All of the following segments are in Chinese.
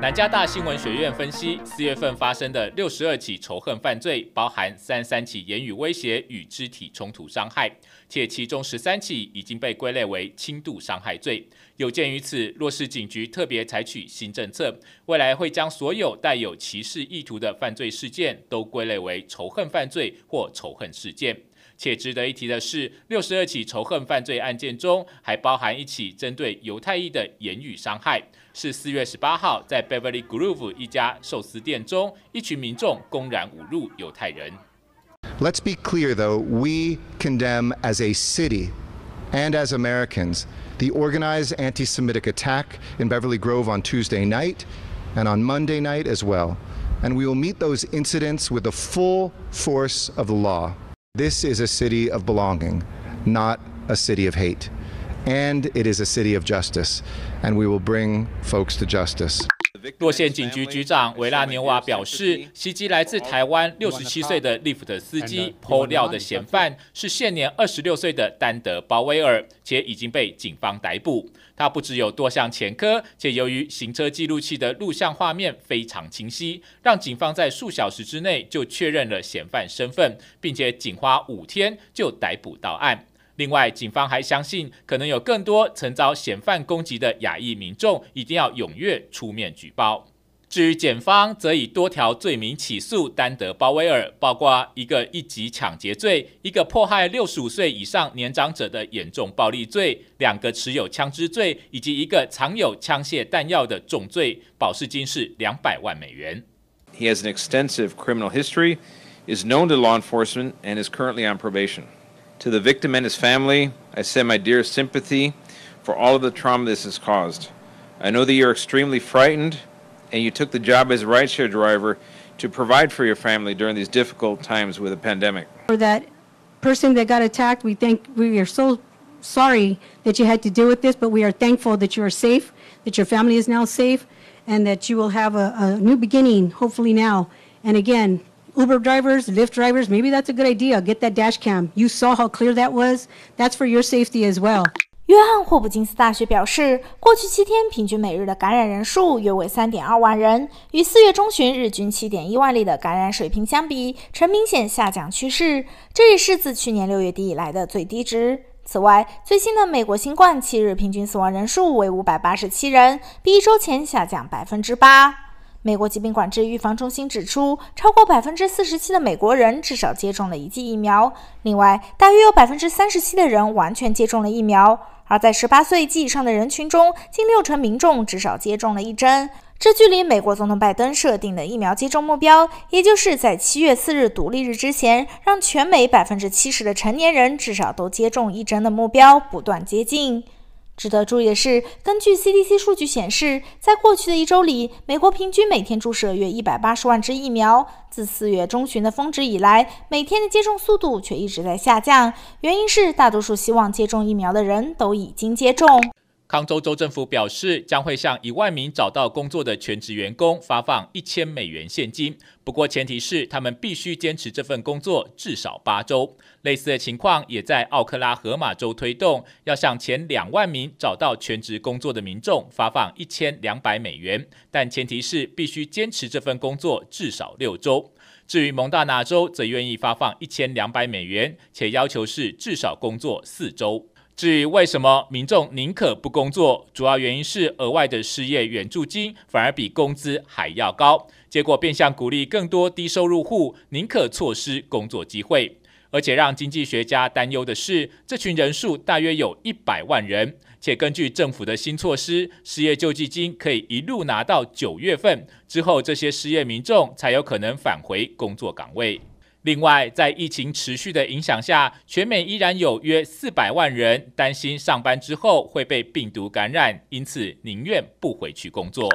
南加大新闻学院分析，四月份发生的六十二起仇恨犯罪，包含三三起言语威胁与肢体冲突伤害，且其中十三起已经被归类为轻度伤害罪。有鉴于此，若是警局特别采取新政策，未来会将所有带有歧视意图的犯罪事件都归类为仇恨犯罪或仇恨事件。且值得一提的是，六十二起仇恨犯罪案件中，还包含一起针对犹太裔的言语伤害，是四月十八号在 Beverly Groove 一家寿司店中，一群民众公然侮辱犹太人。Let's be clear, though, we condemn as a city and as Americans the organized anti-Semitic attack in Beverly Grove on Tuesday night and on Monday night as well. And we will meet those incidents with the full force of the law. This is a city of belonging, not a city of hate. And it is a city of justice, and we will bring folks to justice. 洛县警局局长维拉纽瓦表示，袭击来自台湾六十七岁的 Lyft 司机泼料的嫌犯是现年二十六岁的丹德鲍威尔，且已经被警方逮捕。他不只有多项前科，且由于行车记录器的录像画面非常清晰，让警方在数小时之内就确认了嫌犯身份，并且仅花五天就逮捕到案。另外，警方还相信，可能有更多曾遭嫌犯攻击的亚裔民众，一定要踊跃出面举报。至于检方，则以多条罪名起诉丹德鲍威尔，包括一个一级抢劫罪、一个迫害六十五岁以上年长者的严重暴力罪、两个持有枪支罪，以及一个藏有枪械弹药的重罪，保释金是两百万美元。He has an extensive criminal history, is known to law enforcement, and is currently on probation. To the victim and his family, I send my dearest sympathy for all of the trauma this has caused. I know that you're extremely frightened, and you took the job as a rideshare driver to provide for your family during these difficult times with a pandemic. For that person that got attacked, we think we are so sorry that you had to deal with this, but we are thankful that you are safe, that your family is now safe, and that you will have a, a new beginning, hopefully now. And again, Uber drivers, Lyft drivers, maybe that's a good idea. Get that dash cam. You saw how clear that was. That's for your safety as well. 约翰霍普金斯大学表示，过去七天平均每日的感染人数约为三点二万人，与四月中旬日均七点一万例的感染水平相比，呈明显下降趋势。这也是自去年六月底以来的最低值。此外，最新的美国新冠七日平均死亡人数为五百八十七人，比一周前下降百分之八。美国疾病管制预防中心指出，超过百分之四十七的美国人至少接种了一剂疫苗。另外，大约有百分之三十七的人完全接种了疫苗。而在十八岁及以上的人群中，近六成民众至少接种了一针。这距离美国总统拜登设定的疫苗接种目标，也就是在七月四日独立日之前，让全美百分之七十的成年人至少都接种一针的目标，不断接近。值得注意的是，根据 CDC 数据显示，在过去的一周里，美国平均每天注射约一百八十万支疫苗。自四月中旬的峰值以来，每天的接种速度却一直在下降。原因是大多数希望接种疫苗的人都已经接种。康州州政府表示，将会向一万名找到工作的全职员工发放一千美元现金，不过前提是他们必须坚持这份工作至少八周。类似的情况也在奥克拉荷马州推动，要向前两万名找到全职工作的民众发放一千两百美元，但前提是必须坚持这份工作至少六周。至于蒙大拿州，则愿意发放一千两百美元，且要求是至少工作四周。至于为什么民众宁可不工作，主要原因是额外的失业援助金反而比工资还要高，结果变相鼓励更多低收入户宁可错失工作机会。而且让经济学家担忧的是，这群人数大约有一百万人，且根据政府的新措施，失业救济金可以一路拿到九月份之后，这些失业民众才有可能返回工作岗位。另外，在疫情持续的影响下，全美依然有约四百万人担心上班之后会被病毒感染，因此宁愿不回去工作。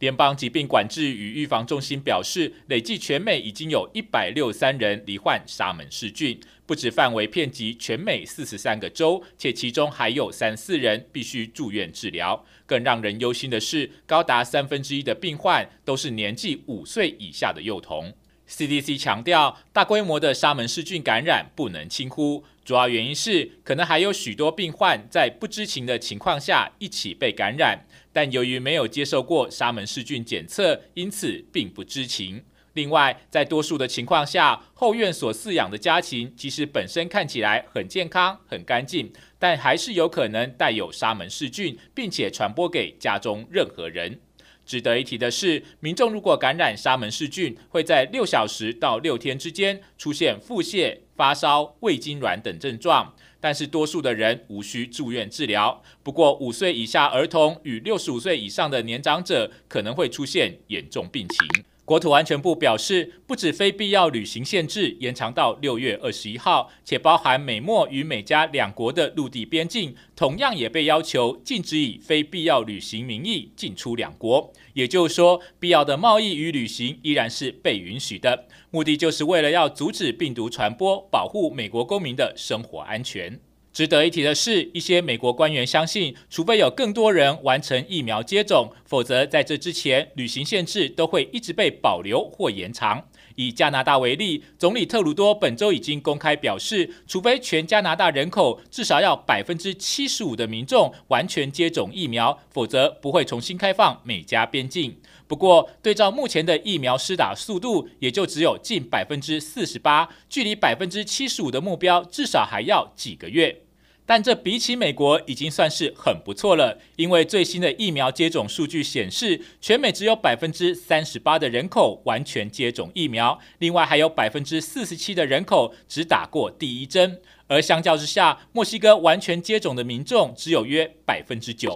联邦疾病管制与预防中心表示，累计全美已经有一百六十三人罹患沙门氏菌，不止范围遍及全美四十三个州，且其中还有三四人必须住院治疗。更让人忧心的是，高达三分之一的病患都是年纪五岁以下的幼童。CDC 强调，大规模的沙门氏菌感染不能轻忽，主要原因是可能还有许多病患在不知情的情况下一起被感染，但由于没有接受过沙门氏菌检测，因此并不知情。另外，在多数的情况下，后院所饲养的家禽即使本身看起来很健康、很干净，但还是有可能带有沙门氏菌，并且传播给家中任何人。值得一提的是，民众如果感染沙门氏菌，会在六小时到六天之间出现腹泻、发烧、胃痉挛等症状，但是多数的人无需住院治疗。不过，五岁以下儿童与六十五岁以上的年长者可能会出现严重病情。国土安全部表示，不止非必要旅行限制延长到六月二十一号，且包含美墨与美加两国的陆地边境，同样也被要求禁止以非必要旅行名义进出两国。也就是说，必要的贸易与旅行依然是被允许的，目的就是为了要阻止病毒传播，保护美国公民的生活安全。值得一提的是，一些美国官员相信，除非有更多人完成疫苗接种，否则在这之前，旅行限制都会一直被保留或延长。以加拿大为例，总理特鲁多本周已经公开表示，除非全加拿大人口至少要百分之七十五的民众完全接种疫苗，否则不会重新开放美加边境。不过，对照目前的疫苗施打速度，也就只有近百分之四十八，距离百分之七十五的目标至少还要几个月。但这比起美国已经算是很不错了，因为最新的疫苗接种数据显示，全美只有百分之三十八的人口完全接种疫苗，另外还有百分之四十七的人口只打过第一针，而相较之下，墨西哥完全接种的民众只有约百分之九。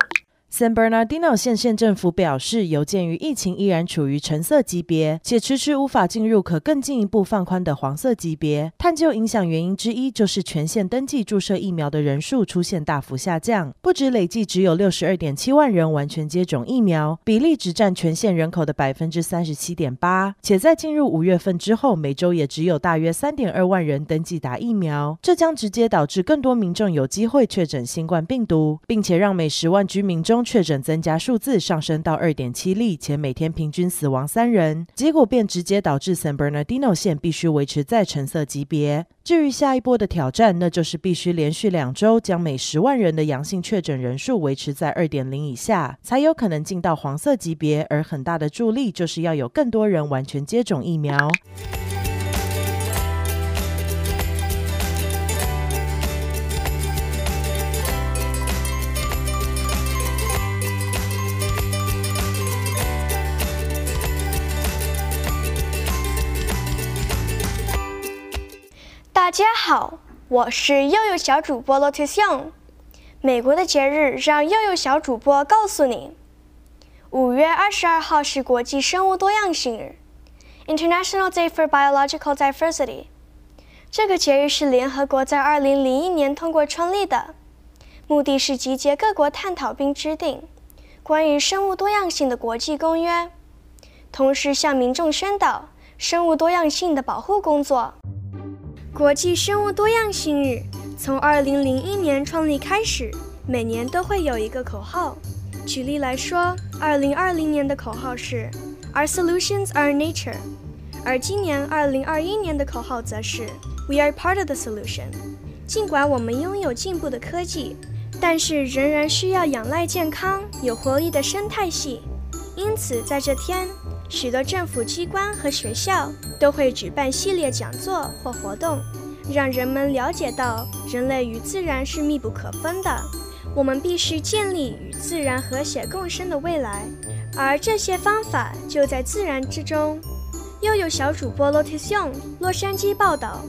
San Bernardino 县县政府表示，有鉴于疫情依然处于橙色级别，且迟迟无法进入可更进一步放宽的黄色级别，探究影响原因之一就是全县登记注射疫苗的人数出现大幅下降，不止累计只有六十二点七万人完全接种疫苗，比例只占全县人口的百分之三十七点八，且在进入五月份之后，每周也只有大约三点二万人登记打疫苗，这将直接导致更多民众有机会确诊新冠病毒，并且让每十万居民中确诊增加数字上升到二点七例，且每天平均死亡三人，结果便直接导致 San Bernardino 县必须维持在橙色级别。至于下一波的挑战，那就是必须连续两周将每十万人的阳性确诊人数维持在二点零以下，才有可能进到黄色级别。而很大的助力就是要有更多人完全接种疫苗。大家好，我是悠悠小主播 Lotus Young。美国的节日让悠悠小主播告诉你：五月二十二号是国际生物多样性日 （International Day for Biological Diversity）。这个节日是联合国在二零零一年通过创立的，目的是集结各国探讨并制定关于生物多样性的国际公约，同时向民众宣导生物多样性的保护工作。国际生物多样性日从2001年创立开始，每年都会有一个口号。举例来说，2020年的口号是 “Our solutions are nature”，而今年2021年的口号则是 “We are part of the solution”。尽管我们拥有进步的科技，但是仍然需要仰赖健康、有活力的生态系。因此，在这天，许多政府机关和学校都会举办系列讲座或活动，让人们了解到人类与自然是密不可分的。我们必须建立与自然和谐共生的未来，而这些方法就在自然之中。又有小主播 Lotus Young，洛杉矶报道。